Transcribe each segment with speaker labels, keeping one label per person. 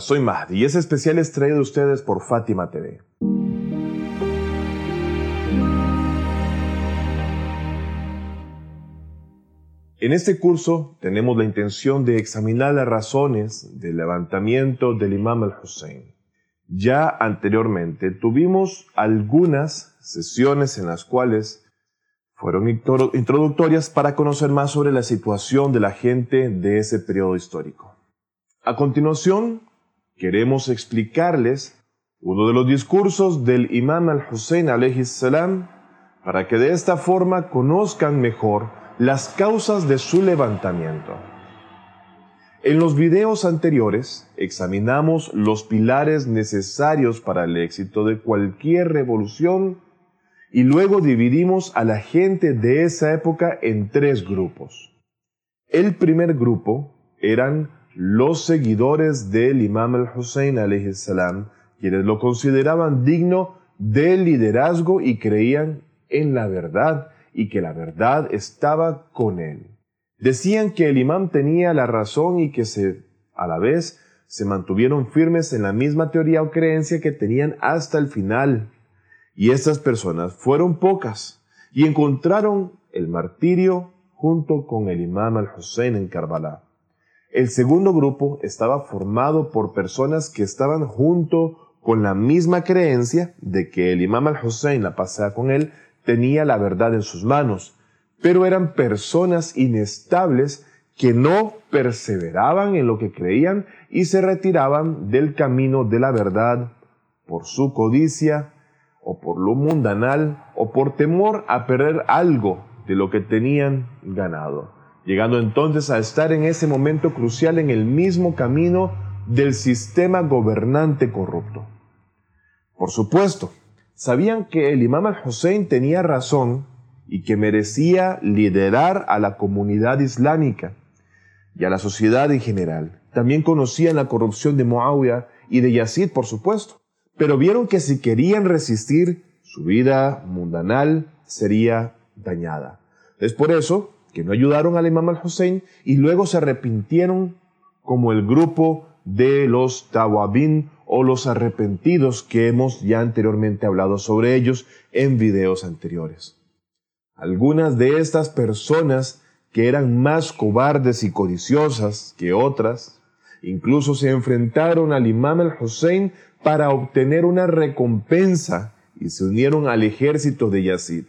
Speaker 1: Soy Mahdi y este especial es traído a ustedes por Fátima TV. En este curso tenemos la intención de examinar las razones del levantamiento del Imam al-Hussein. Ya anteriormente tuvimos algunas sesiones en las cuales fueron introductorias para conocer más sobre la situación de la gente de ese periodo histórico. A continuación, queremos explicarles uno de los discursos del Imam al-Hussein salam para que de esta forma conozcan mejor las causas de su levantamiento. En los videos anteriores examinamos los pilares necesarios para el éxito de cualquier revolución y luego dividimos a la gente de esa época en tres grupos. El primer grupo eran los seguidores del Imam al-Hussein salam, quienes lo consideraban digno del liderazgo y creían en la verdad y que la verdad estaba con él. Decían que el imam tenía la razón y que se, a la vez se mantuvieron firmes en la misma teoría o creencia que tenían hasta el final. Y estas personas fueron pocas y encontraron el martirio junto con el imam al-Hussein en Karbala. El segundo grupo estaba formado por personas que estaban junto con la misma creencia de que el imam al-Hussein, la pasea con él, tenía la verdad en sus manos, pero eran personas inestables que no perseveraban en lo que creían y se retiraban del camino de la verdad por su codicia o por lo mundanal o por temor a perder algo de lo que tenían ganado, llegando entonces a estar en ese momento crucial en el mismo camino del sistema gobernante corrupto. Por supuesto, sabían que el imam al-Hussein tenía razón y que merecía liderar a la comunidad islámica y a la sociedad en general. También conocían la corrupción de Muawiyah y de Yazid, por supuesto, pero vieron que si querían resistir, su vida mundanal sería dañada. Es por eso que no ayudaron al imam al-Hussein y luego se arrepintieron como el grupo de los Tawabin o los arrepentidos que hemos ya anteriormente hablado sobre ellos en videos anteriores. Algunas de estas personas que eran más cobardes y codiciosas que otras, incluso se enfrentaron al imam al-Hussein para obtener una recompensa y se unieron al ejército de Yazid.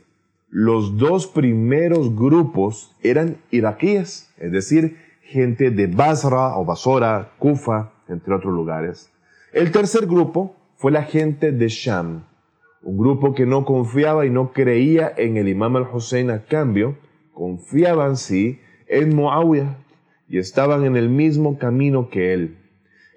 Speaker 1: Los dos primeros grupos eran iraquíes, es decir, gente de Basra o Basora, Kufa, entre otros lugares. El tercer grupo fue la gente de Sham, un grupo que no confiaba y no creía en el imam al-Hussein a cambio, confiaban sí en Muawiyah y estaban en el mismo camino que él.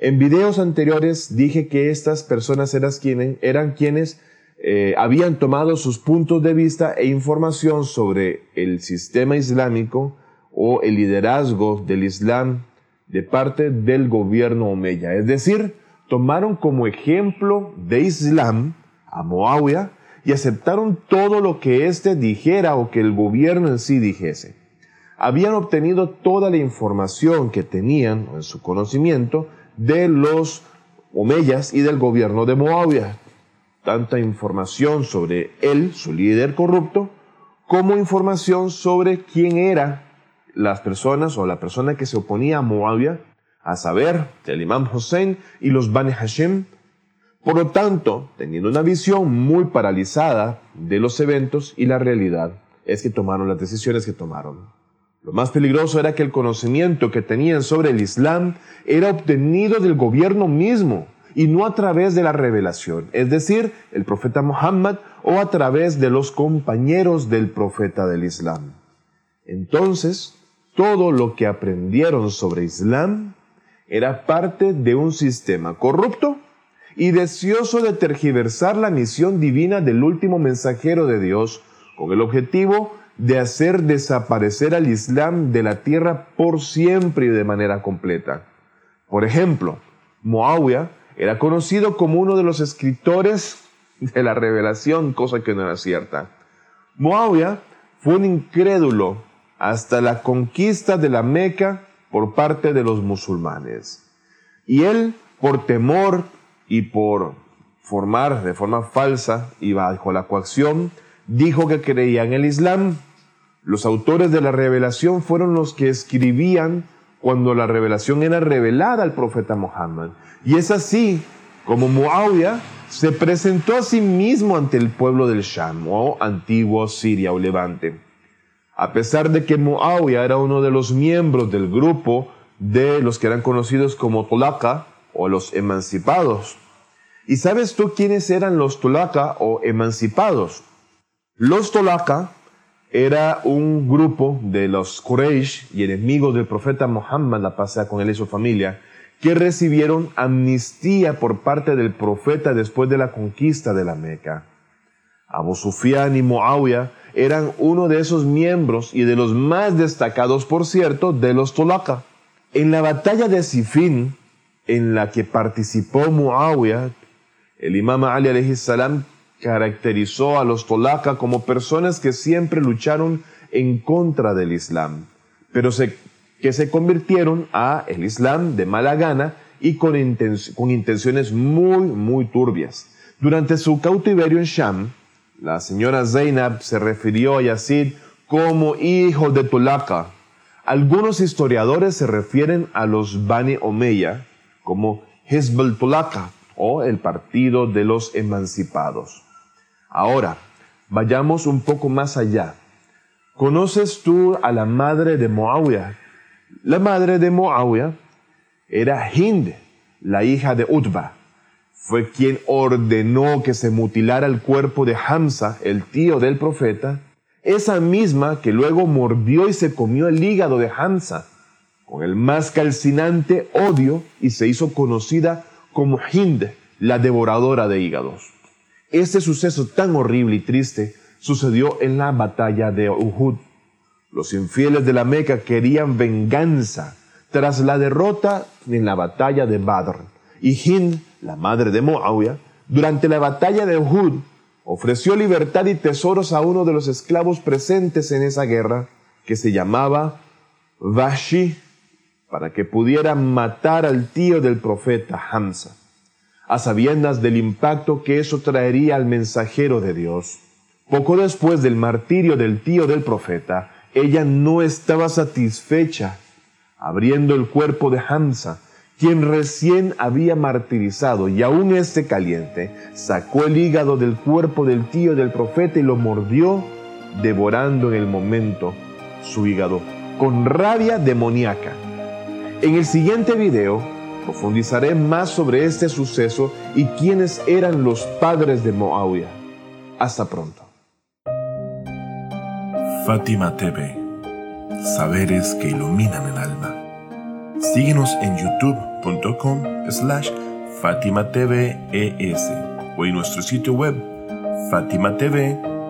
Speaker 1: En videos anteriores dije que estas personas eran quienes, eran quienes eh, habían tomado sus puntos de vista e información sobre el sistema islámico o el liderazgo del Islam de parte del gobierno Omeya. Es decir, tomaron como ejemplo de Islam a Moawia y aceptaron todo lo que éste dijera o que el gobierno en sí dijese. Habían obtenido toda la información que tenían en su conocimiento de los Omeyas y del gobierno de Moawia. Tanta información sobre él, su líder corrupto, como información sobre quién era las personas o la persona que se oponía a Moawia a saber, el imam Hussein y los Bani Hashem. Por lo tanto, teniendo una visión muy paralizada de los eventos y la realidad, es que tomaron las decisiones que tomaron. Lo más peligroso era que el conocimiento que tenían sobre el Islam era obtenido del gobierno mismo y no a través de la revelación, es decir, el profeta Muhammad o a través de los compañeros del profeta del Islam. Entonces, todo lo que aprendieron sobre Islam era parte de un sistema corrupto y deseoso de tergiversar la misión divina del último mensajero de Dios con el objetivo de hacer desaparecer al Islam de la tierra por siempre y de manera completa. Por ejemplo, Muawiyah era conocido como uno de los escritores de la revelación, cosa que no era cierta. Muawiyah fue un incrédulo hasta la conquista de la Meca por parte de los musulmanes. Y él por temor y por formar de forma falsa y bajo la coacción, dijo que creía en el Islam. Los autores de la revelación fueron los que escribían cuando la revelación era revelada al profeta Muhammad. Y es así como Muawiyah se presentó a sí mismo ante el pueblo del Sham, o antiguo Siria o Levante. A pesar de que Muawiyah era uno de los miembros del grupo de los que eran conocidos como Tolaka o los emancipados. ¿Y sabes tú quiénes eran los Tolaka o emancipados? Los Tolaka era un grupo de los Quraysh y enemigos del profeta Muhammad, la paz con él y su familia, que recibieron amnistía por parte del profeta después de la conquista de la Meca. Abu Sufyan y Muawiyah eran uno de esos miembros y de los más destacados, por cierto, de los Tolaka. En la batalla de Sifin, en la que participó Muawiyah, el imam Ali salam caracterizó a los Tolaka como personas que siempre lucharon en contra del Islam, pero que se convirtieron a el Islam de mala gana y con, intenciones muy, muy turbias. Durante su cautiverio en Sham, la señora Zainab se refirió a Yazid como hijo de Tulaka. Algunos historiadores se refieren a los Bani Omeya como Hezbollah Tulaka o el partido de los emancipados. Ahora, vayamos un poco más allá. ¿Conoces tú a la madre de Muawiyah, la madre de Muawiyah era Hind, la hija de Utba. Fue quien ordenó que se mutilara el cuerpo de Hamza, el tío del profeta, esa misma que luego mordió y se comió el hígado de Hamza con el más calcinante odio y se hizo conocida como Hind, la devoradora de hígados. Este suceso tan horrible y triste sucedió en la batalla de Uhud los infieles de la Meca querían venganza tras la derrota en la batalla de Badr. Y Hind, la madre de Muawiyah, durante la batalla de Uhud, ofreció libertad y tesoros a uno de los esclavos presentes en esa guerra, que se llamaba Vashi, para que pudiera matar al tío del profeta Hamza, a sabiendas del impacto que eso traería al mensajero de Dios. Poco después del martirio del tío del profeta, ella no estaba satisfecha abriendo el cuerpo de Hamza, quien recién había martirizado y aún este caliente, sacó el hígado del cuerpo del tío del profeta y lo mordió, devorando en el momento su hígado, con rabia demoníaca. En el siguiente video profundizaré más sobre este suceso y quiénes eran los padres de Moabia. Hasta pronto.
Speaker 2: Fátima TV, saberes que iluminan el alma. Síguenos en youtube.com slash Fátima o en nuestro sitio web fatimatv.es.